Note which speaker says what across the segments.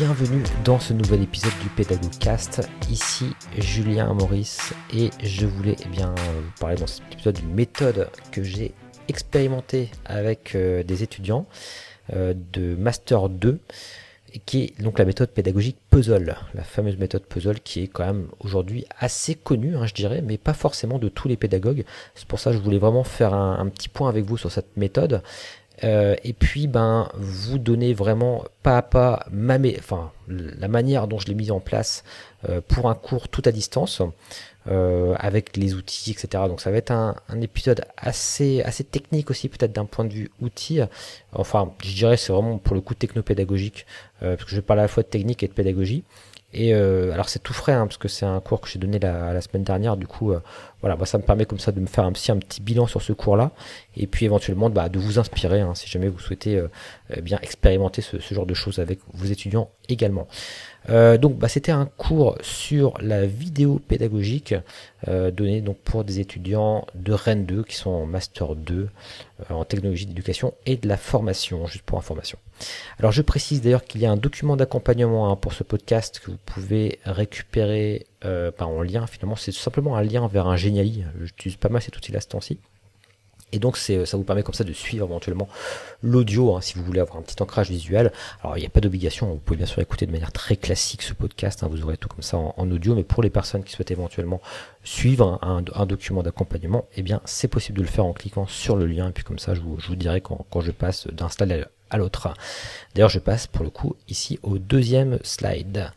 Speaker 1: bienvenue dans ce nouvel épisode du Pédagogcast. Ici Julien Maurice et je voulais eh bien, parler dans cet épisode d'une méthode que j'ai expérimentée avec euh, des étudiants euh, de Master 2 qui est donc la méthode pédagogique puzzle, la fameuse méthode puzzle qui est quand même aujourd'hui assez connue, hein, je dirais, mais pas forcément de tous les pédagogues. C'est pour ça que je voulais vraiment faire un petit point avec vous sur cette méthode euh, et puis, ben, vous donner vraiment pas à pas ma, enfin, la manière dont je l'ai mise en place euh, pour un cours tout à distance, euh, avec les outils, etc. Donc, ça va être un, un épisode assez, assez technique aussi, peut-être d'un point de vue outil. Enfin, je dirais c'est vraiment pour le coup technopédagogique, parce que je parle à la fois de technique et de pédagogie. Et euh, alors c'est tout frais hein, parce que c'est un cours que j'ai donné la, la, semaine dernière. Du coup, euh, voilà, bah, ça me permet comme ça de me faire un petit, bilan sur ce cours-là, et puis éventuellement bah, de vous inspirer hein, si jamais vous souhaitez euh, eh bien expérimenter ce, genre de choses avec vos étudiants également. Euh, donc bah, c'était un cours sur la vidéo pédagogique euh, donné pour des étudiants de Rennes 2 qui sont en master 2 euh, en technologie d'éducation et de la formation, juste pour information. Alors je précise d'ailleurs qu'il y a un document d'accompagnement hein, pour ce podcast que vous pouvez récupérer en lien finalement, c'est tout simplement un lien vers un J'utilise pas mal cet outil-là ce temps-ci. Et donc c'est, ça vous permet comme ça de suivre éventuellement l'audio hein, si vous voulez avoir un petit ancrage visuel. Alors il n'y a pas d'obligation, vous pouvez bien sûr écouter de manière très classique ce podcast, hein, vous aurez tout comme ça en, audio, mais pour les personnes qui souhaitent éventuellement suivre un, document d'accompagnement, eh bien c'est possible de le faire en cliquant sur le lien, et puis comme ça je vous, je vous dirai quand, quand je passe d'un slide à l'autre. D'ailleurs je passe pour le coup ici au deuxième slide.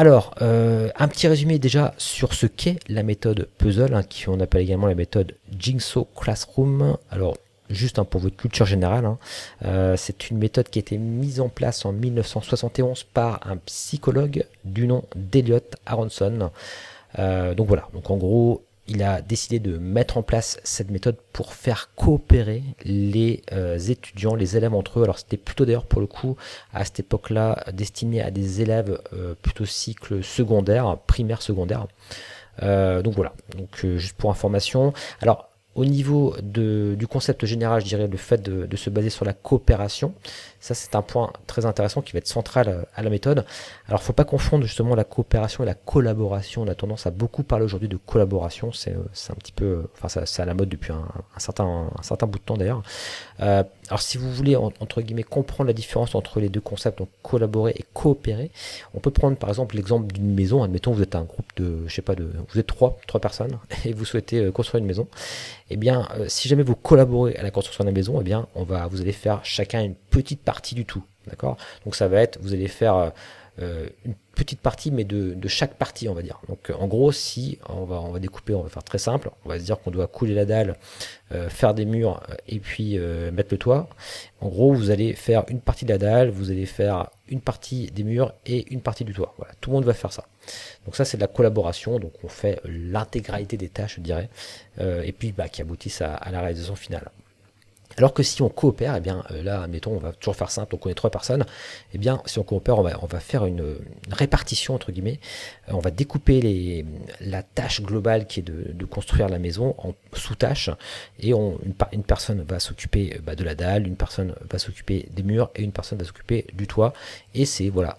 Speaker 1: Alors, euh, un petit résumé déjà sur ce qu'est la méthode puzzle, hein, qui on appelle également la méthode Jigsaw Classroom. Alors, juste hein, pour votre culture générale, hein, euh, c'est une méthode qui a été mise en place en 1971 par un psychologue du nom d'Eliot Aronson. Euh, donc voilà, donc en gros, il a décidé de mettre en place cette méthode pour faire coopérer les euh, étudiants, les élèves entre eux. Alors c'était plutôt d'ailleurs pour le coup à cette époque-là destiné à des élèves euh, plutôt cycle secondaire, primaire secondaire. Euh, donc voilà, donc juste pour information. Alors au niveau du concept général, je dirais le fait de se baser sur la coopération. Ça, c'est un point très intéressant qui va être central à la méthode. Alors, faut pas confondre justement la coopération et la collaboration. On a tendance à beaucoup parler aujourd'hui de collaboration. C'est un petit peu, enfin, c'est à la mode depuis un, certain, un certain bout de temps d'ailleurs. Euh, alors, si vous voulez entre guillemets comprendre la différence entre les deux concepts, donc collaborer et coopérer, on peut prendre par exemple l'exemple d'une maison. Admettons, vous êtes un groupe de, je sais pas, de, vous êtes trois, trois personnes et vous souhaitez euh, construire une maison eh bien, euh, si jamais vous collaborez à la construction de la maison, eh bien, on va, vous allez faire chacun une petite partie du tout, d'accord? Donc ça va être, vous allez faire euh, euh, une petite partie, mais de, chaque partie, on va dire. Donc en gros, si on va, découper, on va faire très simple, on va se dire qu'on doit couler la dalle, euh, faire des murs et puis euh, mettre le toit. En gros, vous allez faire une partie de la dalle, vous allez faire une partie des murs et une partie du toit. Voilà, tout le monde va faire ça. Donc ça, c'est de la collaboration. Donc on fait l'intégralité des tâches, je dirais, euh, et puis bah, qui aboutissent à la réalisation finale. Alors que si on coopère, eh bien euh, là, admettons, on va toujours faire simple, on connaît trois personnes, eh bien si on coopère, on va, faire une, répartition entre guillemets, euh, on va découper la tâche globale qui est de, construire la maison en sous-tâches, et une, personne va s'occuper bah, de la dalle, une personne va s'occuper des murs, et une personne va s'occuper du toit, et c'est voilà,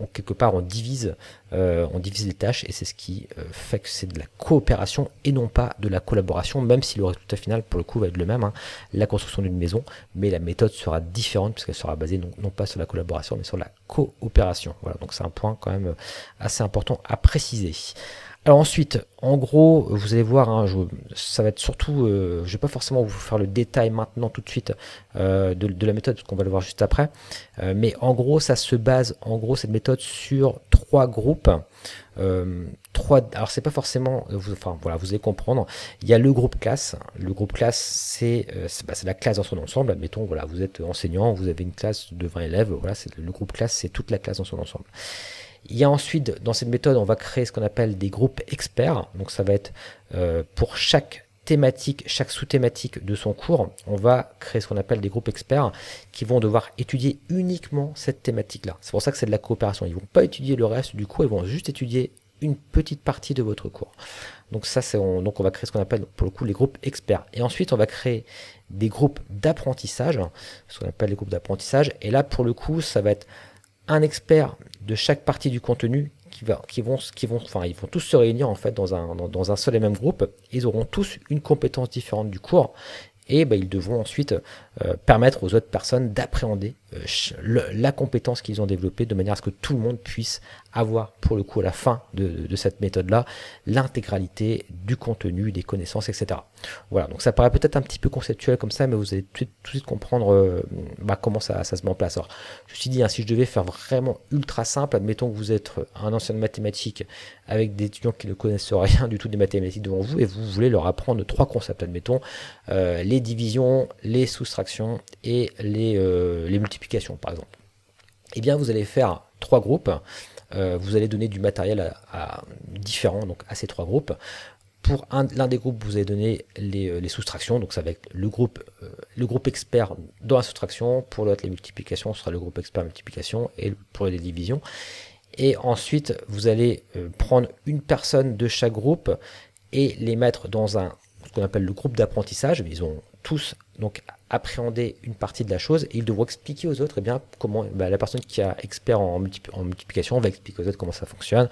Speaker 1: on, quelque part on divise, euh, on divise les tâches et c'est ce qui euh, fait que c'est de la coopération et non pas de la collaboration, même si le résultat final pour le coup va être le même, hein, la construction d'une maison, mais la méthode sera différente puisqu'elle sera basée non, non, pas sur la collaboration mais sur la coopération. Voilà, donc c'est un point quand même assez important à préciser. Alors ensuite, en gros, vous allez voir, hein, je, ça va être surtout, euh, je vais pas forcément vous faire le détail maintenant tout de suite euh, de, de, la méthode, parce qu'on va le voir juste après. Euh, mais en gros, ça se base, en gros, cette méthode sur trois groupes. Euh, trois, alors c'est pas forcément, enfin voilà, vous allez comprendre. Il y a le groupe classe. Le groupe classe, c'est euh, bah, la classe dans son ensemble. Admettons, voilà, vous êtes enseignant, vous avez une classe de 20 élèves. Voilà, le groupe classe, c'est toute la classe dans son ensemble. Il y a ensuite, dans cette méthode, on va créer ce qu'on appelle des groupes experts. Donc ça va être euh, pour chaque thématique, chaque sous-thématique de son cours, on va créer ce qu'on appelle des groupes experts qui vont devoir étudier uniquement cette thématique-là. C'est pour ça que c'est de la coopération. Ils vont pas étudier le reste du cours, ils vont juste étudier une petite partie de votre cours. Donc ça, c'est on, donc on va créer ce qu'on appelle pour le coup les groupes experts. Et ensuite, on va créer des groupes d'apprentissage, ce qu'on appelle les groupes d'apprentissage. Et là, pour le coup, ça va être un expert de chaque partie du contenu qui, va, qui vont, qui vont, enfin, ils vont tous se réunir en fait dans un, dans, un seul et même groupe. Ils auront tous une compétence différente du cours et bah, ils devront ensuite euh, permettre aux autres personnes d'appréhender euh, la compétence qu'ils ont développée de manière à ce que tout le monde puisse avoir pour le coup à la fin de, cette méthode-là l'intégralité du contenu, des connaissances, etc. Voilà, donc ça paraît peut-être un petit peu conceptuel comme ça, mais vous allez tout, de suite comprendre euh, bah, comment ça, se met en place. Alors, je suis dit, hein, si je devais faire vraiment ultra simple, admettons que vous êtes un ancien de mathématiques avec des étudiants qui ne connaissent rien du tout des mathématiques devant vous et vous voulez leur apprendre trois concepts, admettons, les divisions, les soustractions et les, les multiplications par exemple. Eh bien, vous allez faire trois groupes. Euh, vous allez donner du matériel à, différents, donc à ces trois groupes. Pour l'un des groupes, vous allez donner les, soustractions, donc ça va être le groupe, euh, le groupe expert dans la soustraction. Pour l'autre, les multiplications, ce sera le groupe expert multiplication, et pour les divisions. Et ensuite, vous allez euh, prendre une personne de chaque groupe et les mettre dans un ce qu'on appelle le groupe d'apprentissage. Ils ont tous donc appréhender une partie de la chose et ils devront expliquer aux autres eh bien, comment bah, la personne qui a expert en, multiplication va expliquer aux autres comment ça fonctionne,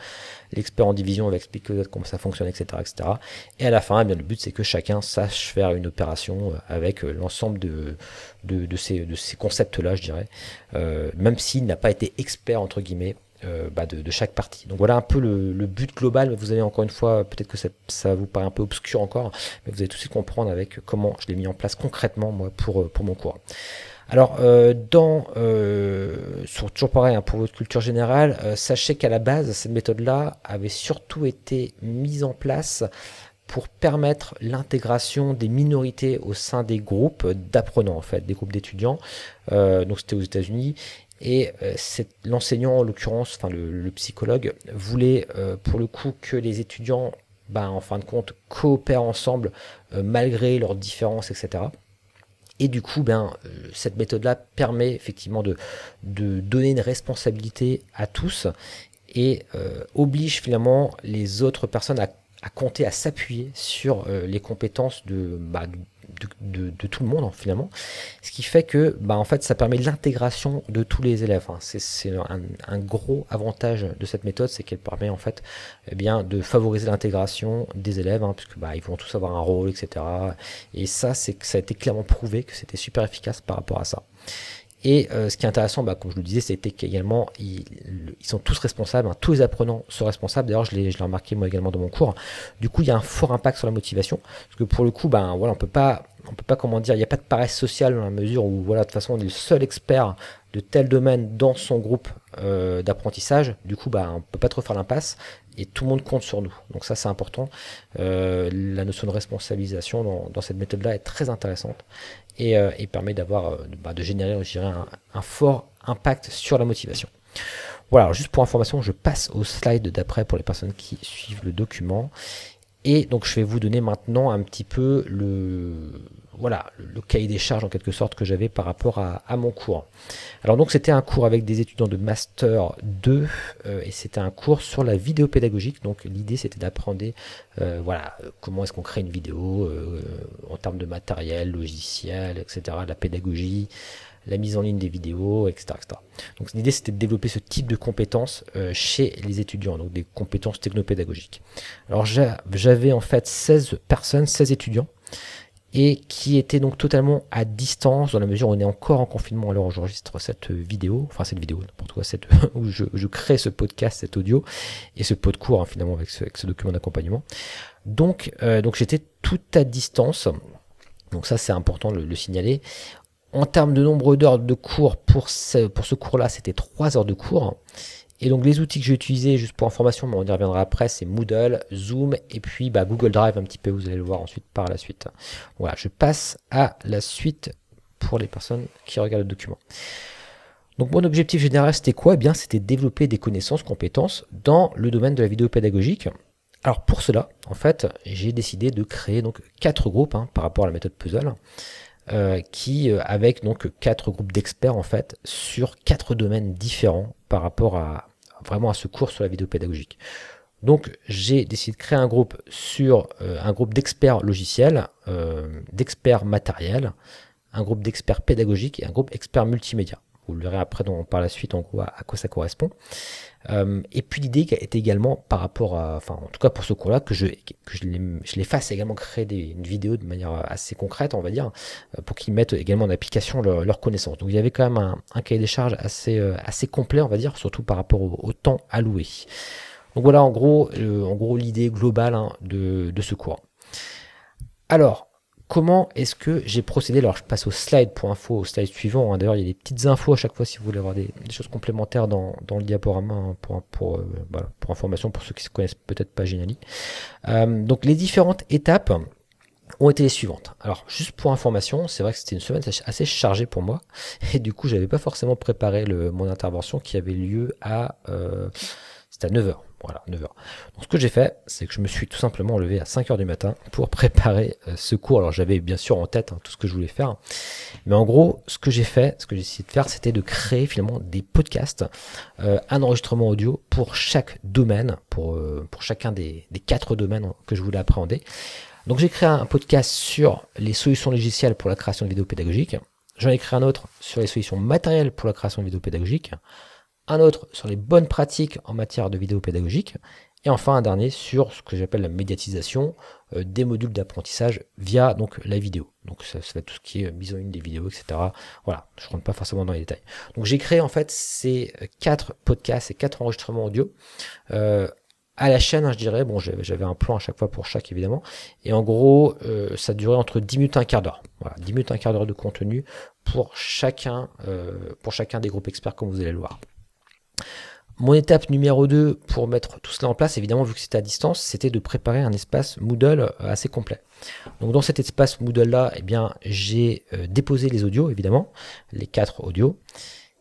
Speaker 1: l'expert en division va expliquer aux autres comment ça fonctionne, etc. etc. Et à la fin, eh bien, le but c'est que chacun sache faire une opération euh, avec euh, l'ensemble de, de, ces, de ces concepts-là, je dirais, euh, même s'il n'a pas été expert, entre guillemets, euh, bah, de, chaque partie. Donc voilà un peu le, but global. Vous avez encore une fois, peut-être que ça, vous paraît un peu obscur encore, mais vous allez tout de comprendre avec comment je l'ai mis en place concrètement moi pour, euh, pour mon cours. Alors, euh, dans, sur, toujours pareil, hein, pour votre culture générale, sachez qu'à la base, cette méthode-là avait surtout été mise en place pour permettre l'intégration des minorités au sein des groupes d'apprenants, en fait, des groupes d'étudiants. donc c'était aux États-Unis et euh, l'enseignant, en l'occurrence, enfin le, psychologue, voulait euh, pour le coup que les étudiants, ben, en fin de compte, coopèrent ensemble euh, malgré leurs différences, etc. Et du coup, ben, cette méthode-là permet effectivement de, donner une responsabilité à tous et oblige finalement les autres personnes à, à compter, à s'appuyer sur les compétences de, bah, de, tout le monde hein, finalement, ce qui fait que bah, en fait ça permet l'intégration de tous les élèves. Hein. C'est un, gros avantage de cette méthode, c'est qu'elle permet en fait eh bien de favoriser l'intégration des élèves, hein, puisque bah, ils vont tous avoir un rôle, etc. Et ça, c'est que ça a été clairement prouvé que c'était super efficace par rapport à ça. Et euh, ce qui est intéressant, bah, comme je le disais, c'était qu'également, ils, ils, sont tous responsables, hein, tous les apprenants sont responsables. D'ailleurs, je l'ai remarqué moi également dans mon cours. Du coup, il y a un fort impact sur la motivation. Parce que pour le coup, ben, voilà, on peut pas, on peut pas, comment dire, il n'y a pas de paresse sociale dans la mesure où, voilà, de toute façon, on est le seul expert de tel domaine dans son groupe euh, d'apprentissage. Du coup, bah, on peut pas trop faire l'impasse et tout le monde compte sur nous. Donc ça, c'est important. Euh, la notion de responsabilisation dans cette méthode-là est très intéressante et, euh, permet d'avoir, euh, bah, de générer, je dirais, un, fort impact sur la motivation. Voilà, juste pour information, je passe au slide d'après pour les personnes qui suivent le document. Et donc je vais vous donner maintenant un petit peu le, voilà, le cahier des charges en quelque sorte que j'avais par rapport à, mon cours. Alors donc c'était un cours avec des étudiants de Master 2 euh, et c'était un cours sur la vidéo pédagogique. Donc l'idée c'était d'apprendre euh, voilà, comment est-ce qu'on crée une vidéo euh, en termes de matériel, logiciel, etc., la pédagogie, la mise en ligne des vidéos, etc. Donc l'idée c'était de développer ce type de compétences chez les étudiants, donc des compétences technopédagogiques. Alors j'avais en fait 16 personnes, 16 étudiants et qui était donc totalement à distance dans la mesure où on est encore en confinement alors j'enregistre cette vidéo, enfin cette vidéo, n'importe quoi, cette, où je, je, crée ce podcast, cet audio et ce pot de cours hein, finalement avec ce, avec ce document d'accompagnement. Donc, euh, donc j'étais tout à distance, donc ça c'est important de le, le signaler. En termes de nombre d'heures de cours pour ce, pour ce cours-là, c'était 3 heures de cours. Et donc les outils que j'ai utilisés, juste pour information, mais on y reviendra après, c'est Moodle, Zoom et puis bah, Google Drive un petit peu, vous allez le voir ensuite par la suite. Voilà, je passe à la suite pour les personnes qui regardent le document. Donc mon objectif général c'était quoi? Eh bien c'était développer des connaissances, compétences dans le domaine de la vidéo pédagogique. Alors pour cela, en fait, j'ai décidé de créer donc quatre groupes hein, par rapport à la méthode puzzle. Euh, qui euh, avec donc quatre groupes d'experts en fait sur quatre domaines différents par rapport à vraiment à ce cours sur la vidéo pédagogique. Donc j'ai décidé de créer un groupe sur euh, un groupe d'experts logiciels, d'experts matériels, un groupe d'experts pédagogiques et un groupe experts multimédia. Vous le verrez après dans, par la suite en gros à, quoi ça correspond. Euh, et puis l'idée était également par rapport à, enfin en tout cas pour ce cours-là, que je, que je, les, fasse également créer des, une vidéo de manière assez concrète, on va dire, euh, pour qu'ils mettent également en application leurs leur connaissances. Donc il y avait quand même un, un cahier des charges assez, euh, assez complet, on va dire, surtout par rapport au, au temps alloué. Donc voilà en gros, en gros l'idée globale hein, de, de ce cours. Alors, comment est-ce que j'ai procédé? Alors je passe au slide pour info, au slide suivant. Hein. D'ailleurs, il y a des petites infos à chaque fois si vous voulez avoir des, choses complémentaires dans, le diaporama hein, pour, euh, pour, information pour ceux qui ne connaissent peut-être pas Geniali. Euh, donc les différentes étapes ont été les suivantes. Alors juste pour information, c'est vrai que c'était une semaine assez chargée pour moi et du coup j'avais pas forcément préparé mon intervention qui avait lieu à euh, c'était à 9h. Voilà, 9h. Donc ce que j'ai fait, c'est que je me suis tout simplement levé à 5h du matin pour préparer euh, ce cours. Alors j'avais bien sûr en tête hein, tout ce que je voulais faire. Mais en gros, ce que j'ai fait, ce que j'ai essayé de faire, c'était de créer finalement des podcasts, euh, un enregistrement audio pour chaque domaine, pour, euh, chacun des, des quatre domaines que je voulais appréhender. Donc j'ai créé un podcast sur les solutions logicielles pour la création de vidéos pédagogiques. J'en ai créé un autre sur les solutions matérielles pour la création de vidéos pédagogiques un autre sur les bonnes pratiques en matière de vidéo pédagogique, et enfin un dernier sur ce que j'appelle la médiatisation euh, des modules d'apprentissage via donc la vidéo. Donc ça, ça va tout ce qui est mise en ligne des vidéos, etc. Voilà, je rentre pas forcément dans les détails. Donc j'ai créé en fait ces quatre podcasts, ces quatre enregistrements audio. Euh, à la chaîne, hein, je dirais, bon, j'avais un plan à chaque fois pour chaque évidemment, et en gros, euh, ça durait entre 10 minutes et un quart d'heure. Voilà, 10 minutes, un quart d'heure de contenu pour chacun, pour chacun des groupes experts, comme vous allez le voir. Mon étape numéro 2 pour mettre tout cela en place, évidemment, vu que c'était à distance, c'était de préparer un espace Moodle euh, assez complet. Donc dans cet espace Moodle là, eh bien, j'ai euh, déposé les audios, évidemment, les quatre audios.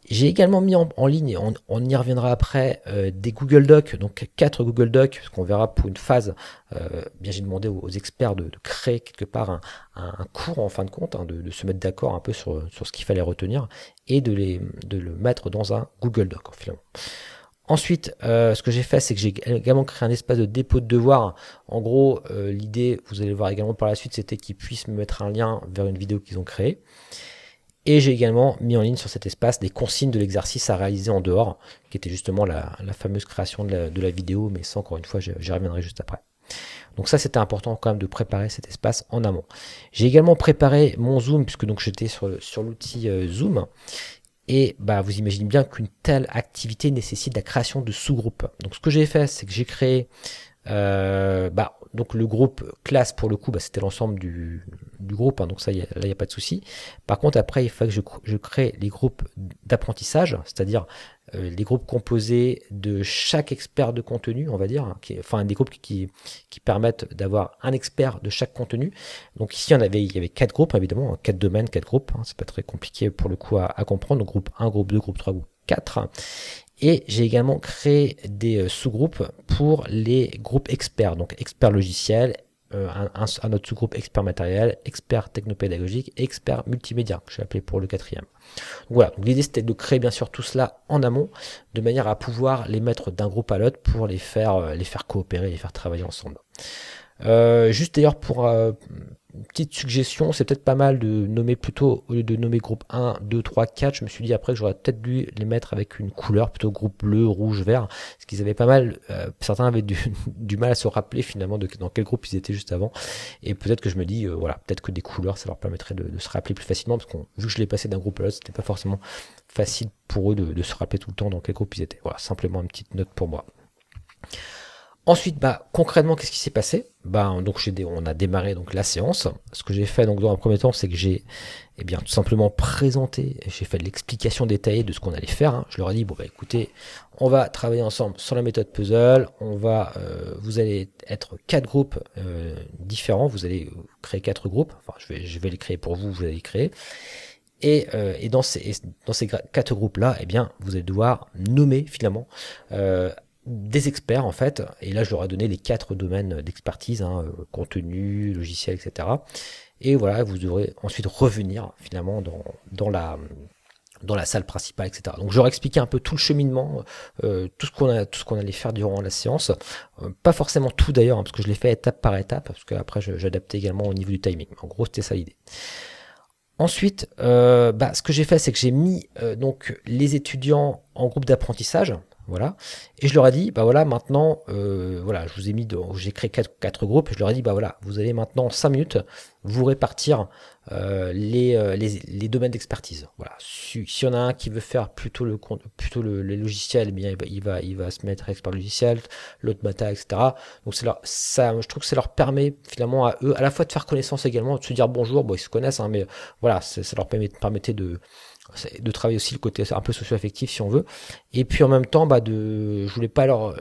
Speaker 1: J'ai également mis en, ligne, on, y reviendra après, euh, des Google Docs, donc quatre Google Docs, ce qu'on verra pour une phase. bien, j'ai demandé aux, experts de, créer quelque part un, cours en fin de compte, hein, de, se mettre d'accord un peu sur, sur ce qu'il fallait retenir et de, les, de le mettre dans un Google Doc finalement. Ensuite, euh, ce que j'ai fait, c'est que j'ai également créé un espace de dépôt de devoirs. En gros, euh, l'idée, vous allez le voir également par la suite, c'était qu'ils puissent me mettre un lien vers une vidéo qu'ils ont créée. Et j'ai également mis en ligne sur cet espace des consignes de l'exercice à réaliser en dehors, qui était justement la, fameuse création de la, vidéo, mais ça, encore une fois, j'y reviendrai juste après. Donc ça, c'était important quand même de préparer cet espace en amont. J'ai également préparé mon Zoom, puisque donc j'étais sur, sur l'outil euh, Zoom, et bah, vous imaginez bien qu'une telle activité nécessite la création de sous-groupes. Donc ce que j'ai fait, c'est que j'ai créé euh, bah, donc le groupe classe pour le coup, bah, c'était l'ensemble du, groupe, hein, donc ça là il n'y a pas de souci. Par contre après il faut que je, crée les groupes d'apprentissage, c'est-à-dire euh, les groupes composés de chaque expert de contenu, on va dire, hein, enfin des groupes qui, permettent d'avoir un expert de chaque contenu. Donc ici, il y avait quatre groupes, évidemment, hein, quatre domaines, quatre groupes. C'est pas très compliqué pour le coup à, comprendre. Donc groupe 1, groupe 2, groupe 3, groupe 4. Et j'ai également créé des euh, sous-groupes pour les groupes experts, donc experts logiciels, euh, un, autre sous-groupe expert matériel, expert technopédagogique, expert multimédia, que j'ai appelé pour le quatrième. voilà, donc l'idée c'était de créer bien sûr tout cela en amont, de manière à pouvoir les mettre d'un groupe à l'autre pour les faire, euh, les faire coopérer, les faire travailler ensemble. Euh, juste d'ailleurs pour petite suggestion, c'est peut-être pas mal de nommer plutôt, au lieu de nommer groupe 1, 2, 3, 4, je me suis dit après que j'aurais peut-être dû les mettre avec une couleur, plutôt groupe bleu, rouge, vert, parce qu'ils avaient pas mal, euh, certains avaient du, mal à se rappeler finalement de dans quel groupe ils étaient juste avant, et peut-être que je me dis, euh, voilà, peut-être que des couleurs, ça leur permettrait de, se rappeler plus facilement, parce que vu que je l'ai passé d'un groupe à l'autre, c'était pas forcément facile pour eux de se rappeler tout le temps dans quel groupe ils étaient. Voilà, simplement une petite note pour moi. Ensuite, bah, concrètement, qu'est-ce qui s'est passé? Bah, donc on a démarré donc la séance. Ce que j'ai fait donc dans un premier temps, c'est que j'ai eh bien tout simplement présenté, j'ai fait l'explication détaillée de ce qu'on allait faire. Hein. Je leur ai dit bon bah écoutez, on va travailler ensemble sur la méthode puzzle. On va, euh, vous allez être quatre groupes euh, différents. Vous allez créer quatre groupes. Enfin, je vais, je vais les créer pour vous. Vous allez les créer. Et, euh, et, dans ces, dans ces quatre groupes-là, eh bien, vous allez devoir nommer finalement euh, des experts en fait, et là je leur ai donné les quatre domaines d'expertise, hein, euh, contenu, logiciel, etc. Et voilà, vous devrez ensuite revenir finalement dans, dans la dans la salle principale, etc. Donc j'aurais expliqué un peu tout le cheminement, euh, tout ce qu'on a, allait faire durant la séance. Euh, pas forcément tout d'ailleurs, hein, parce que je l'ai fait étape par étape, parce qu'après j'adaptais également au niveau du timing. En gros, c'était ça l'idée. Ensuite, bah, ce que j'ai fait, c'est que j'ai mis donc les étudiants en groupe d'apprentissage. Voilà. Et je leur ai dit, bah voilà, maintenant, euh, voilà, je vous ai mis, j'ai créé quatre, groupes. Je leur ai dit, bah voilà, vous allez maintenant 5 minutes vous répartir euh, les, euh, les, les, domaines d'expertise. Voilà. S'il y en a un qui veut faire plutôt le plutôt le, les logiciels, eh bien il va, il va se mettre expert logiciel, l'autre mata, etc. Donc c'est ça, je trouve que ça leur permet finalement à eux à la fois de faire connaissance également, de se dire bonjour. Bon, ils se connaissent, hein, mais voilà, ça leur permet, permettait de de travailler aussi le côté un peu socio-affectif si on veut. Et puis en même temps bah de je voulais pas leur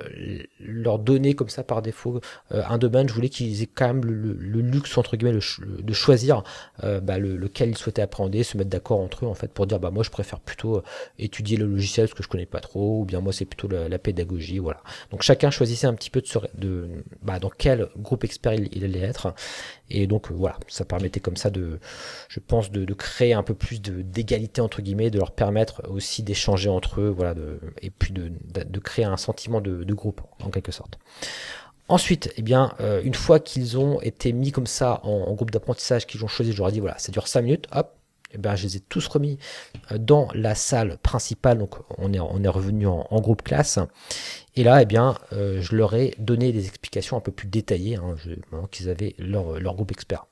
Speaker 1: leur donner comme ça par défaut euh, un domaine. Je voulais qu'ils aient quand même le, luxe entre guillemets de choisir euh, bah, le, lequel ils souhaitaient appréhender se mettre d'accord entre eux en fait pour dire bah moi je préfère plutôt euh, étudier le logiciel parce que je connais pas trop ou bien moi c'est plutôt la, pédagogie voilà. Donc chacun choisissait un petit peu de, de bah, dans quel groupe expert il, il allait être. Et donc voilà ça permettait comme ça de je pense de, de créer un peu plus d'égalité entre de leur permettre aussi d'échanger entre eux, voilà, et puis de, créer un sentiment de, groupe en quelque sorte. Ensuite, eh bien, euh, une fois qu'ils ont été mis comme ça en, groupe d'apprentissage, qu'ils ont choisi, je leur ai dit voilà, ça dure 5 minutes, hop, eh bien, je les ai tous remis euh, dans la salle principale, donc on est, on est revenu en, groupe classe. Et là, eh bien, euh, je leur ai donné des explications un peu plus détaillées, hein, qu'ils avaient leur, leur groupe expert.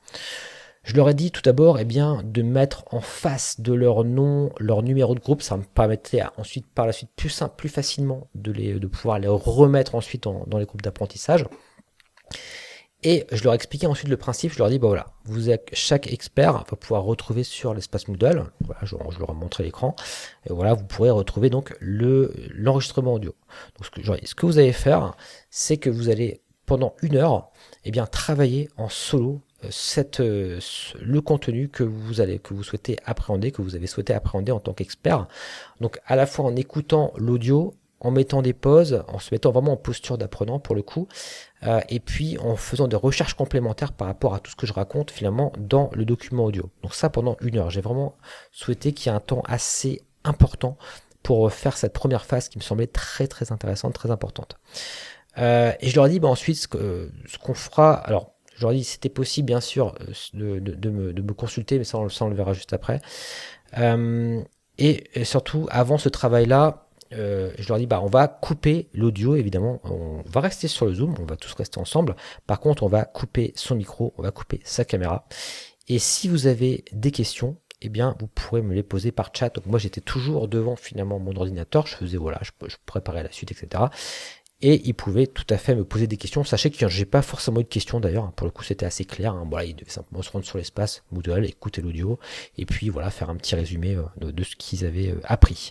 Speaker 1: Je leur ai dit tout d'abord eh bien, de mettre en face de leur nom leur numéro de groupe. Ça me permettait ensuite, par la suite, plus simple, plus facilement de, pouvoir les remettre ensuite dans les groupes d'apprentissage. Et je leur ai expliqué ensuite le principe. Je leur dit, bah voilà, vous êtes, chaque expert va pouvoir retrouver sur l'espace Moodle. Voilà, je, leur ai montré l'écran. Et voilà, vous pourrez retrouver donc le, l'enregistrement audio. Donc, ce que, ce que vous allez faire, c'est que vous allez, pendant une heure, eh bien, travailler en solo cette, euh, le contenu que vous souhaitez appréhender, que vous avez souhaité appréhender en tant qu'expert. Donc à la fois en écoutant l'audio, en mettant des pauses, en se mettant vraiment en posture d'apprenant pour le coup, euh, et puis en faisant des recherches complémentaires par rapport à tout ce que je raconte finalement dans le document audio. Donc ça pendant une heure. J'ai vraiment souhaité qu'il y ait un temps assez important pour faire cette première phase qui me semblait très très intéressante, très importante. Euh, et je leur ai dit bah, ensuite ce qu'on fera. Alors je leur ai dit c'était possible bien sûr euh, de, me, consulter, mais ça on, le verra juste après. Euh, et, surtout, avant ce travail-là, euh, je leur dis bah on va couper l'audio évidemment, on va rester sur le zoom, on va tous rester ensemble. Par contre, on va couper son micro, on va couper sa caméra. Et si vous avez des questions, eh bien, vous pourrez me les poser par chat. Donc moi, j'étais toujours devant finalement mon ordinateur. Je faisais voilà, je, je préparais la suite, etc et il pouvait tout à fait me poser des questions. Sachez que j'ai pas forcément eu de questions d'ailleurs, pour le coup c'était assez clair. Hein. Voilà, il devait simplement se rendre sur l'espace Moodle, écouter l'audio, et puis voilà, faire un petit résumé euh, de, ce qu'ils avaient euh, appris.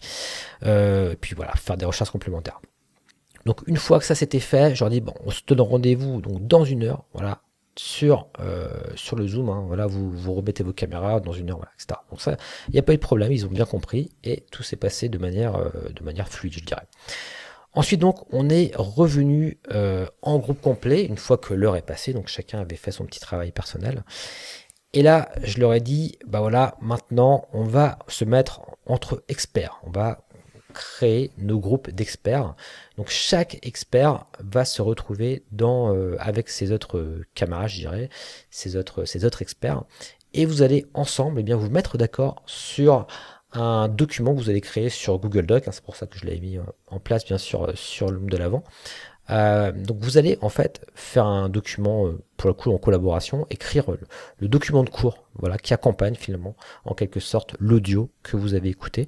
Speaker 1: Euh, et puis voilà, faire des recherches complémentaires. Donc une fois que ça s'était fait, je leur dis bon, on se donne rendez-vous donc dans une heure, voilà, sur sur le zoom, hein. voilà, vous vous remettez vos caméras dans une heure, voilà, etc. Donc ça, il n'y a pas eu de problème, ils ont bien compris et tout s'est passé de manière de manière fluide, je dirais. Ensuite donc on est revenu euh, en groupe complet une fois que l'heure est passée, donc chacun avait fait son petit travail personnel. Et là je leur ai dit, bah voilà, maintenant on va se mettre entre experts, on va créer nos groupes d'experts. Donc chaque expert va se retrouver dans euh, avec ses autres camarades, je dirais, ses autres ses autres experts, et vous allez ensemble eh bien vous mettre d'accord sur un document que vous allez créer sur Google Doc. Hein, c'est pour ça que je l'ai mis euh, en place, bien sûr, euh, sur le de l'avant. Euh, donc vous allez en fait faire un document pour le coup en collaboration, écrire le, document de cours, voilà, qui accompagne finalement en quelque sorte l'audio que vous avez écouté.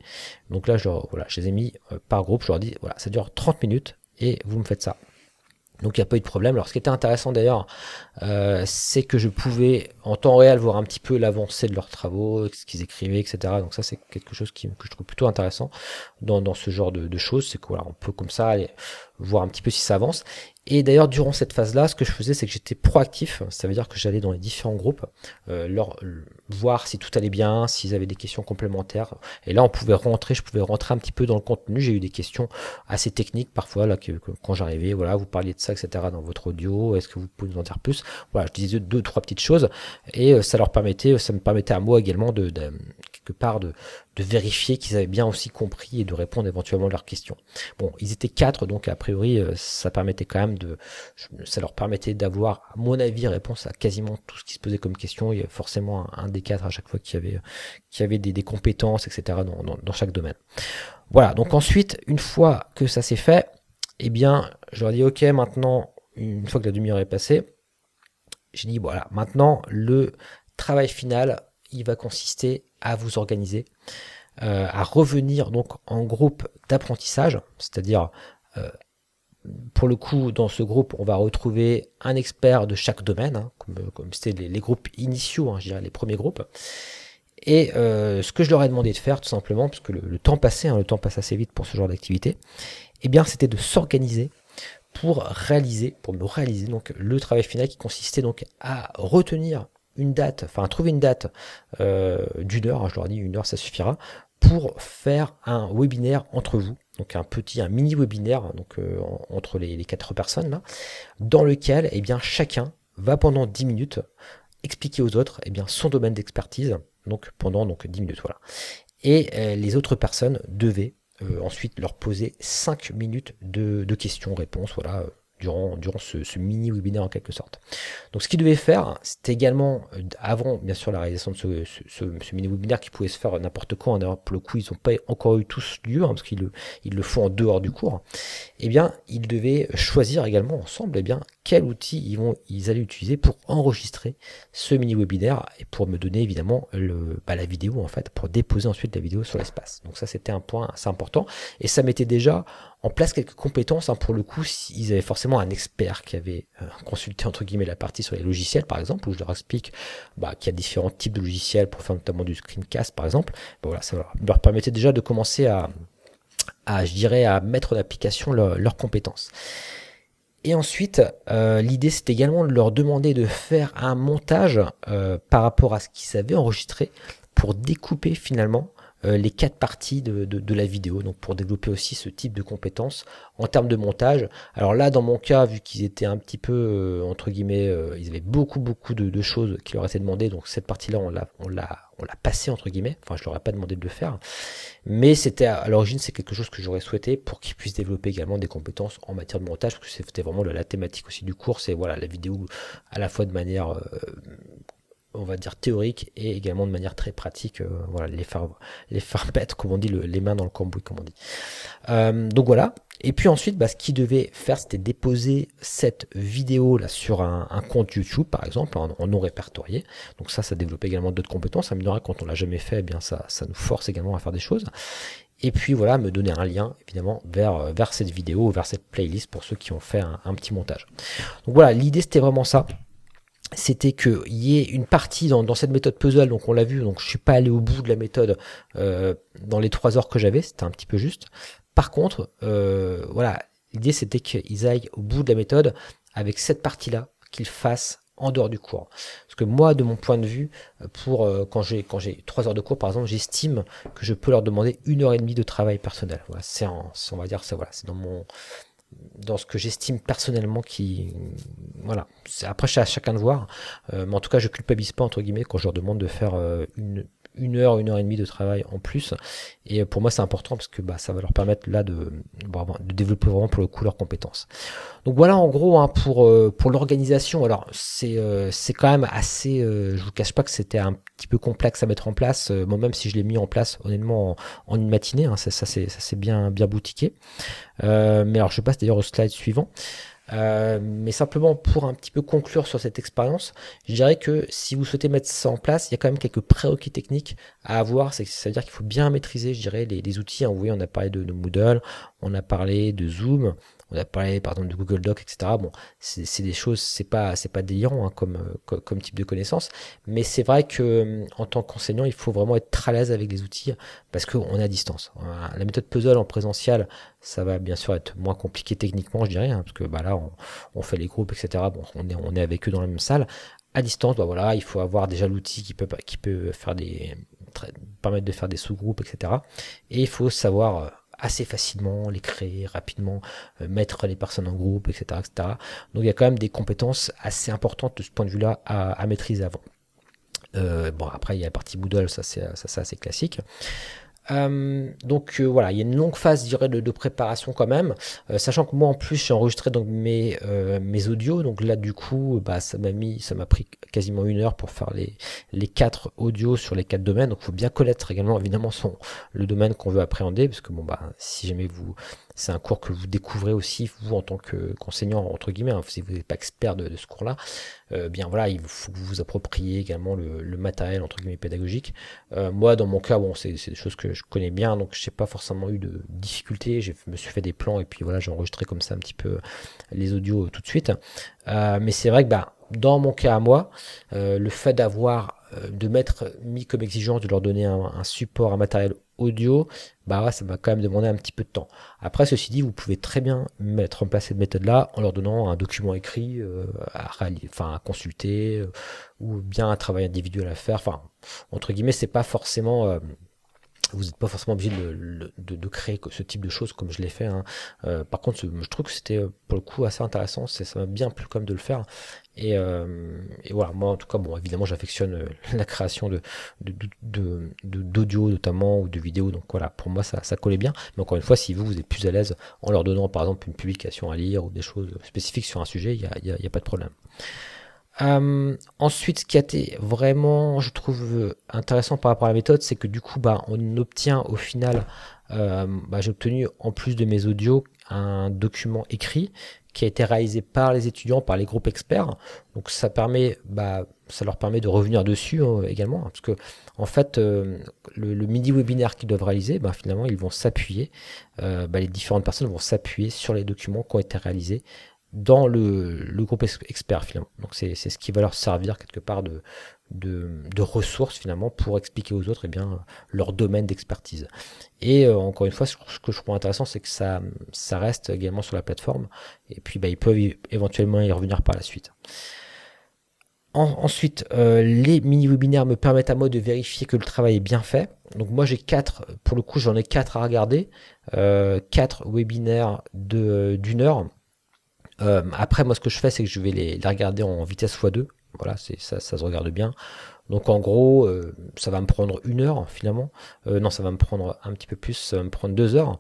Speaker 1: Donc là, je, voilà, je les ai mis par groupe. Je leur dis voilà, ça dure 30 minutes et vous me faites ça. Donc il n'y a pas eu de problème. Alors ce qui était intéressant d'ailleurs, euh, c'est que je pouvais en temps réel voir un petit peu l'avancée de leurs travaux, ce qu'ils écrivaient, etc. Donc ça c'est quelque chose que je trouve plutôt intéressant dans, ce genre de, choses. C'est qu'on on peut comme ça aller voir un petit peu si ça avance. Et d'ailleurs, durant cette phase-là, ce que je faisais, c'est que j'étais proactif. Ça veut dire que j'allais dans les différents groupes, euh, leur voir si tout allait bien, s'ils avaient des questions complémentaires. Et là, on pouvait rentrer, je pouvais rentrer un petit peu dans le contenu. J'ai eu des questions assez techniques parfois, là, que, quand j'arrivais, voilà, vous parliez de ça, etc. dans votre audio. Est-ce que vous pouvez nous en dire plus? Voilà, je disais deux, trois petites choses, et euh, ça leur permettait, ça me permettait à moi également de quelque part de, de vérifier qu'ils avaient bien aussi compris et de répondre éventuellement à leurs questions. Bon, ils étaient quatre, donc a priori, ça permettait quand même de, ça leur permettait d'avoir, à mon avis, réponse à quasiment tout ce qui se posait comme question. Il y a forcément un, des quatre à chaque fois qui avait, avait des, compétences, etc. Dans, chaque domaine. Voilà. Donc ensuite, une fois que ça s'est fait, eh bien, je leur dis ok, maintenant, une fois que la demi-heure est passée, j'ai dit voilà, maintenant le travail final, il va consister à vous organiser, euh, à revenir donc en groupe d'apprentissage, c'est-à-dire euh, pour le coup, dans ce groupe, on va retrouver un expert de chaque domaine, hein, comme, c'était les, groupes initiaux, hein, je dirais les premiers groupes. Et euh, ce que je leur ai demandé de faire, tout simplement, parce que le, temps passait, hein, le temps passe assez vite pour ce genre d'activité, eh bien, c'était de s'organiser pour réaliser, pour me réaliser donc le travail final qui consistait donc à retenir une date, enfin trouver une date euh, d'une heure, je leur ai dit une heure ça suffira, pour faire un webinaire entre vous, donc un petit, un mini webinaire donc euh, entre les, quatre personnes là, dans lequel eh bien chacun va pendant 10 minutes expliquer aux autres eh bien son domaine d'expertise, donc pendant donc 10 minutes voilà. Et euh, les autres personnes devaient euh, ensuite leur poser 5 minutes de, de questions-réponses, voilà, durant, durant ce, mini webinaire en quelque sorte. Donc ce qu'ils devaient faire, c'était également, euh, avant bien sûr la réalisation de ce, ce, mini webinaire qui pouvait se faire n'importe quand, d'ailleurs pour le coup ils n'ont pas encore eu tous lieu, hein, parce qu'ils le, ils le font en dehors du cours, eh bien ils devaient choisir également ensemble eh bien, quel outil ils, allaient utiliser pour enregistrer ce mini webinaire et pour me donner évidemment bah, la vidéo en fait, pour déposer ensuite la vidéo sur l'espace. Donc ça c'était un point assez important et ça mettait déjà en place quelques compétences. Hein, pour le coup, ils avaient forcément un expert qui avait euh, consulté entre guillemets la partie sur les logiciels, par exemple, où je leur explique bah, qu'il y a différents types de logiciels pour faire notamment du screencast, par exemple. Bah, voilà, ça leur permettait déjà de commencer à, à mettre en application leurs compétences. Et ensuite, euh, l'idée c'est également de leur demander de faire un montage euh, par rapport à ce qu'ils avaient enregistré pour découper finalement les quatre parties de, la vidéo, donc pour développer aussi ce type de compétences en termes de montage. Alors là, dans mon cas, vu qu'ils étaient un petit peu, euh, entre guillemets, euh, ils avaient beaucoup, beaucoup de, choses qui leur étaient demandées, donc cette partie-là, on l'a, on l'a, on l'a passé entre guillemets. Enfin, je leur ai pas demandé de le faire, mais c'était à, l'origine, c'est quelque chose que j'aurais souhaité pour qu'ils puissent développer également des compétences en matière de montage, parce que c'était vraiment la, thématique aussi du cours, c'est voilà la vidéo à la fois de manière on va dire théorique et également de manière très pratique, euh, voilà, les faire, les bêtes, comme on dit, les mains dans le cambouis, comme on dit. Euh, donc voilà. Et puis ensuite, bah, ce qu'il devait faire, c'était déposer cette vidéo là sur un, compte YouTube, par exemple, en, non répertorié. Donc ça, ça développe également d'autres compétences. Ça me quand on l'a jamais fait, eh bien ça, ça nous force également à faire des choses. Et puis voilà, me donner un lien évidemment vers, vers cette vidéo, vers cette playlist pour ceux qui ont fait un petit montage. Donc voilà, l'idée c'était vraiment ça c'était qu'il y ait une partie dans, cette méthode puzzle, donc on l'a vu, donc je suis pas allé au bout de la méthode euh, dans les trois heures que j'avais, c'était un petit peu juste. Par contre, euh, voilà, l'idée c'était qu'ils aillent au bout de la méthode avec cette partie-là, qu'ils fassent en dehors du cours. Parce que moi, de mon point de vue, pour euh, quand j'ai quand j'ai trois heures de cours, par exemple, j'estime que je peux leur demander une heure et demie de travail personnel. Voilà, c'est on va dire, c'est voilà, c'est dans mon dans ce que j'estime personnellement qui voilà. Après c'est à chacun de voir. Euh, mais en tout cas je culpabilise pas entre guillemets quand je leur demande de faire euh, une une heure, une heure et demie de travail en plus. Et pour moi, c'est important parce que bah, ça va leur permettre là de, de développer vraiment pour le coup leurs compétences. Donc voilà en gros hein, pour, euh, pour l'organisation. Alors c'est euh, c'est quand même assez, euh, je vous cache pas que c'était un petit peu complexe à mettre en place. moi même si je l'ai mis en place honnêtement en, une matinée, hein, ça, ça c'est bien bien boutiqué. mais alors je passe d'ailleurs au slide suivant. Euh, mais simplement pour un petit peu conclure sur cette expérience, je dirais que si vous souhaitez mettre ça en place, il y a quand même quelques prérequis techniques à avoir. Ça veut dire qu'il faut bien maîtriser, je dirais, les, outils. Hein. Vous voyez, on a parlé de Moodle, on a parlé de Zoom, on a parlé par exemple de Google Doc, etc. Bon, c'est des choses, c'est pas c'est pas délirant hein, comme, comme, type de connaissance, mais c'est vrai que euh, en tant qu'enseignant, il faut vraiment être très à l'aise avec les outils parce qu'on est à distance. La méthode puzzle en présentiel, ça va bien sûr être moins compliqué techniquement, je dirais, hein, parce que bah là, on, fait les groupes, etc. Bon, on est on est avec eux dans la même salle. À distance, bah voilà, il faut avoir déjà l'outil qui peut qui peut faire des permettre de faire des sous-groupes, etc. Et il faut savoir euh, assez facilement, les créer rapidement, euh, mettre les personnes en groupe, etc., etc. Donc il y a quand même des compétences assez importantes de ce point de vue-là à, maîtriser avant. bon, après, il y a la partie Moodle, ça c'est assez classique. Euh, donc euh, voilà, il y a une longue phase, je dirais, de, de préparation quand même, euh, sachant que moi en plus j'ai enregistré donc mes mes audios, donc là du coup, bah ça m'a mis, ça m'a pris quasiment une heure pour faire les les quatre audios sur les quatre domaines. Donc il faut bien connaître également évidemment son le domaine qu'on veut appréhender, parce que bon bah si jamais vous c'est un cours que vous découvrez aussi vous en tant que qu'enseignant entre guillemets, hein, si vous n'êtes pas expert de, ce cours-là, bien voilà, il faut que vous vous appropriez également le, le matériel entre guillemets pédagogique. Moi, dans mon cas, bon, c'est des choses que je connais bien, donc j'ai pas forcément eu de difficultés. Je me suis fait des plans et puis voilà, j'ai enregistré comme ça un petit peu les audios tout de suite. Euh, mais c'est vrai que bah, dans mon cas à moi, euh, le fait d'avoir euh, de mettre mis comme exigence de leur donner un, support, un matériel audio, bah ça va quand même demander un petit peu de temps. Après, ceci dit, vous pouvez très bien mettre en place cette méthode-là en leur donnant un document écrit euh, à, enfin, à consulter euh, ou bien un travail individuel à faire. Enfin, entre guillemets, c'est pas forcément euh, vous n'êtes pas forcément obligé de, créer ce type de choses comme je l'ai fait. Hein. Euh, par contre, je trouve que c'était pour le coup assez intéressant. Ça m'a bien plu comme de le faire. Et, euh, voilà, moi en tout cas, bon, évidemment, j'affectionne euh, la création d'audio notamment ou de vidéos. Donc voilà, pour moi, ça, collait bien. Mais encore une fois, si vous, vous êtes plus à l'aise en leur donnant par exemple une publication à lire ou des choses spécifiques sur un sujet, il n'y a pas de problème. Euh, ensuite, ce qui a été vraiment, je trouve, intéressant par rapport à la méthode, c'est que du coup, bah, on obtient au final, euh, bah, j'ai obtenu en plus de mes audios un document écrit qui a été réalisé par les étudiants, par les groupes experts. Donc ça permet, bah, ça leur permet de revenir dessus euh, également, hein, parce que en fait, euh, le, le, midi webinaire qu'ils doivent réaliser, bah, finalement, ils vont s'appuyer, euh, bah, les différentes personnes vont s'appuyer sur les documents qui ont été réalisés dans le, groupe expert finalement. Donc c'est ce qui va leur servir quelque part de, de, ressources finalement pour expliquer aux autres eh bien, leur domaine d'expertise. Et euh, encore une fois, ce que je trouve intéressant, c'est que ça, ça reste également sur la plateforme et puis bah, ils peuvent éventuellement y revenir par la suite. ensuite, euh, les mini-webinaires me permettent à moi de vérifier que le travail est bien fait. Donc moi j'ai quatre, pour le coup j'en ai quatre à regarder, euh, quatre webinaires d'une heure euh, après, moi, ce que je fais, c'est que je vais les, les regarder en vitesse x2. Voilà, ça, ça se regarde bien. Donc en gros, euh, ça va me prendre une heure finalement. Euh, non, ça va me prendre un petit peu plus, ça va me prendre deux heures.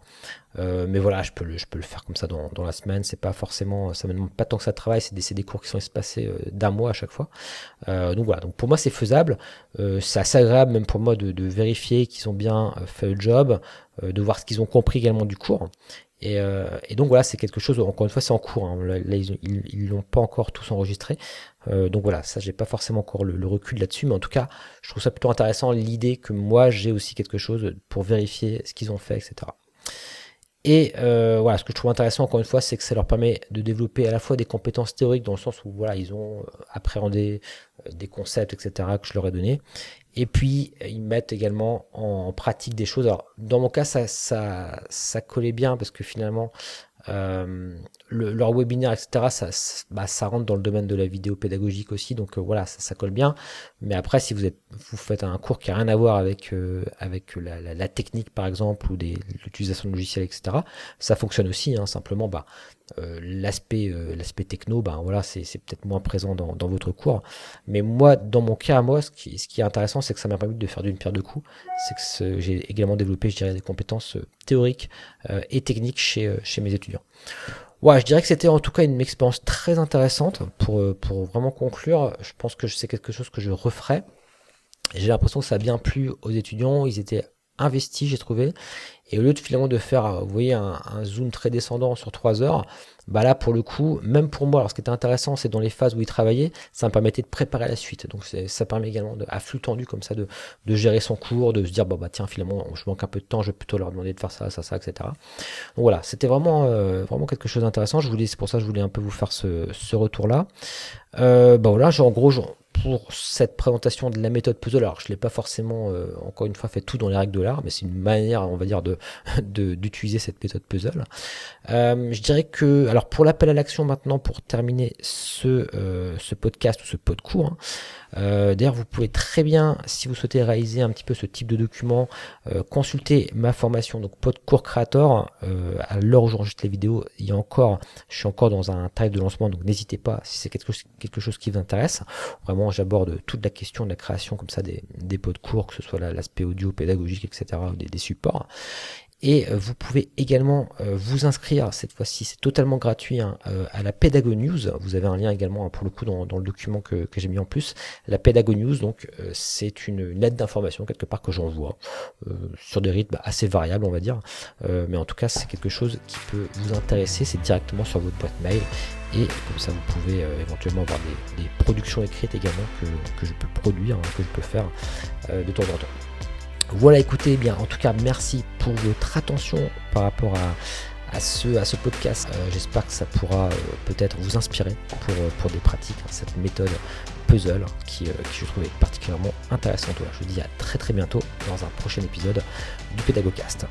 Speaker 1: Euh, mais voilà, je peux le, faire comme ça dans, la semaine. C'est pas forcément, ça me demande pas tant que ça de travail. C'est des, cours qui sont espacés euh, d'un mois à chaque fois. Donc voilà. Donc pour moi, c'est faisable. c'est assez agréable même pour moi de, de vérifier qu'ils ont bien fait le job, de voir ce qu'ils ont compris également du cours. Et, euh, et, donc voilà, c'est quelque chose, encore une fois, c'est en cours. Hein. Là, ils l'ont pas encore tous enregistré. Euh, donc voilà, ça, j'ai pas forcément encore le, recul là-dessus, mais en tout cas, je trouve ça plutôt intéressant l'idée que moi, j'ai aussi quelque chose pour vérifier ce qu'ils ont fait, etc. Et euh, voilà, ce que je trouve intéressant encore une fois, c'est que ça leur permet de développer à la fois des compétences théoriques dans le sens où voilà, ils ont appréhendé des concepts, etc. que je leur ai donné, et puis, ils mettent également en pratique des choses. Alors, dans mon cas, ça, ça, ça collait bien parce que finalement, euh, le, leur webinaire, etc., ça, bah, ça rentre dans le domaine de la vidéo pédagogique aussi, donc euh, voilà, ça, colle bien. Mais après, si vous êtes, vous faites un cours qui a rien à voir avec euh, avec la, technique, par exemple, ou l'utilisation de logiciels, etc., ça fonctionne aussi. Hein, simplement, bah, euh, l'aspect techno ben voilà c'est peut-être moins présent dans, dans, votre cours mais moi dans mon cas moi ce qui, ce qui est intéressant c'est que ça m'a permis de faire d'une pierre deux coups c'est que j'ai également développé je dirais des compétences théoriques et techniques chez chez mes étudiants Ouais, je dirais que c'était en tout cas une expérience très intéressante pour, pour vraiment conclure. Je pense que c'est quelque chose que je referai. J'ai l'impression que ça a bien plu aux étudiants. Ils étaient investis, j'ai trouvé. Et au lieu de finalement de faire, vous voyez, un, zoom très descendant sur trois heures, bah là pour le coup, même pour moi, alors ce qui était intéressant, c'est dans les phases où il travaillait, ça me permettait de préparer la suite. Donc ça permet également de, à flux tendu comme ça de, gérer son cours, de se dire bon bah tiens finalement je manque un peu de temps, je vais plutôt leur demander de faire ça, ça, ça, etc. Donc voilà, c'était vraiment euh, vraiment quelque chose d'intéressant. Je voulais, c'est pour ça que je voulais un peu vous faire ce, retour là. Euh, bah voilà, en gros, pour cette présentation de la méthode puzzle, alors je l'ai pas forcément, euh, encore une fois, fait tout dans les règles de l'art, mais c'est une manière, on va dire, de d'utiliser cette méthode puzzle. Euh, je dirais que, alors pour l'appel à l'action maintenant, pour terminer ce, euh, ce podcast ou ce pod court, hein, euh, D'ailleurs, vous pouvez très bien, si vous souhaitez réaliser un petit peu ce type de document, euh, consulter ma formation, donc Podcourt Creator. Euh, à l'heure où j'enregistre les vidéos, il y a encore, je suis encore dans un tarif de lancement, donc n'hésitez pas si c'est quelque chose, qui vous intéresse. Vraiment, j'aborde toute la question de la création comme ça des, des pots de cours, que ce soit l'aspect audio, pédagogique, etc., des, des supports. Et euh, vous pouvez également euh, vous inscrire, cette fois-ci c'est totalement gratuit, hein, euh, à la Pédago News. Vous avez un lien également hein, pour le coup dans, le document que, j'ai mis en plus. La Pédago News, donc c'est une, aide d'information quelque part que j'envoie sur des rythmes assez variables on va dire. mais en tout cas c'est quelque chose qui peut vous intéresser, c'est directement sur votre boîte mail. Et comme ça vous pouvez éventuellement avoir des, productions écrites également que, que je peux produire, hein, que je peux faire de temps en temps. Voilà, écoutez, eh bien, en tout cas, merci pour votre attention par rapport à, ce, à ce podcast. Euh, j'espère que ça pourra euh, peut-être vous inspirer pour, euh, pour des pratiques, hein, cette méthode puzzle qui, qui je trouvais particulièrement intéressante. je vous dis à très très bientôt dans un prochain épisode du Pédagogcast.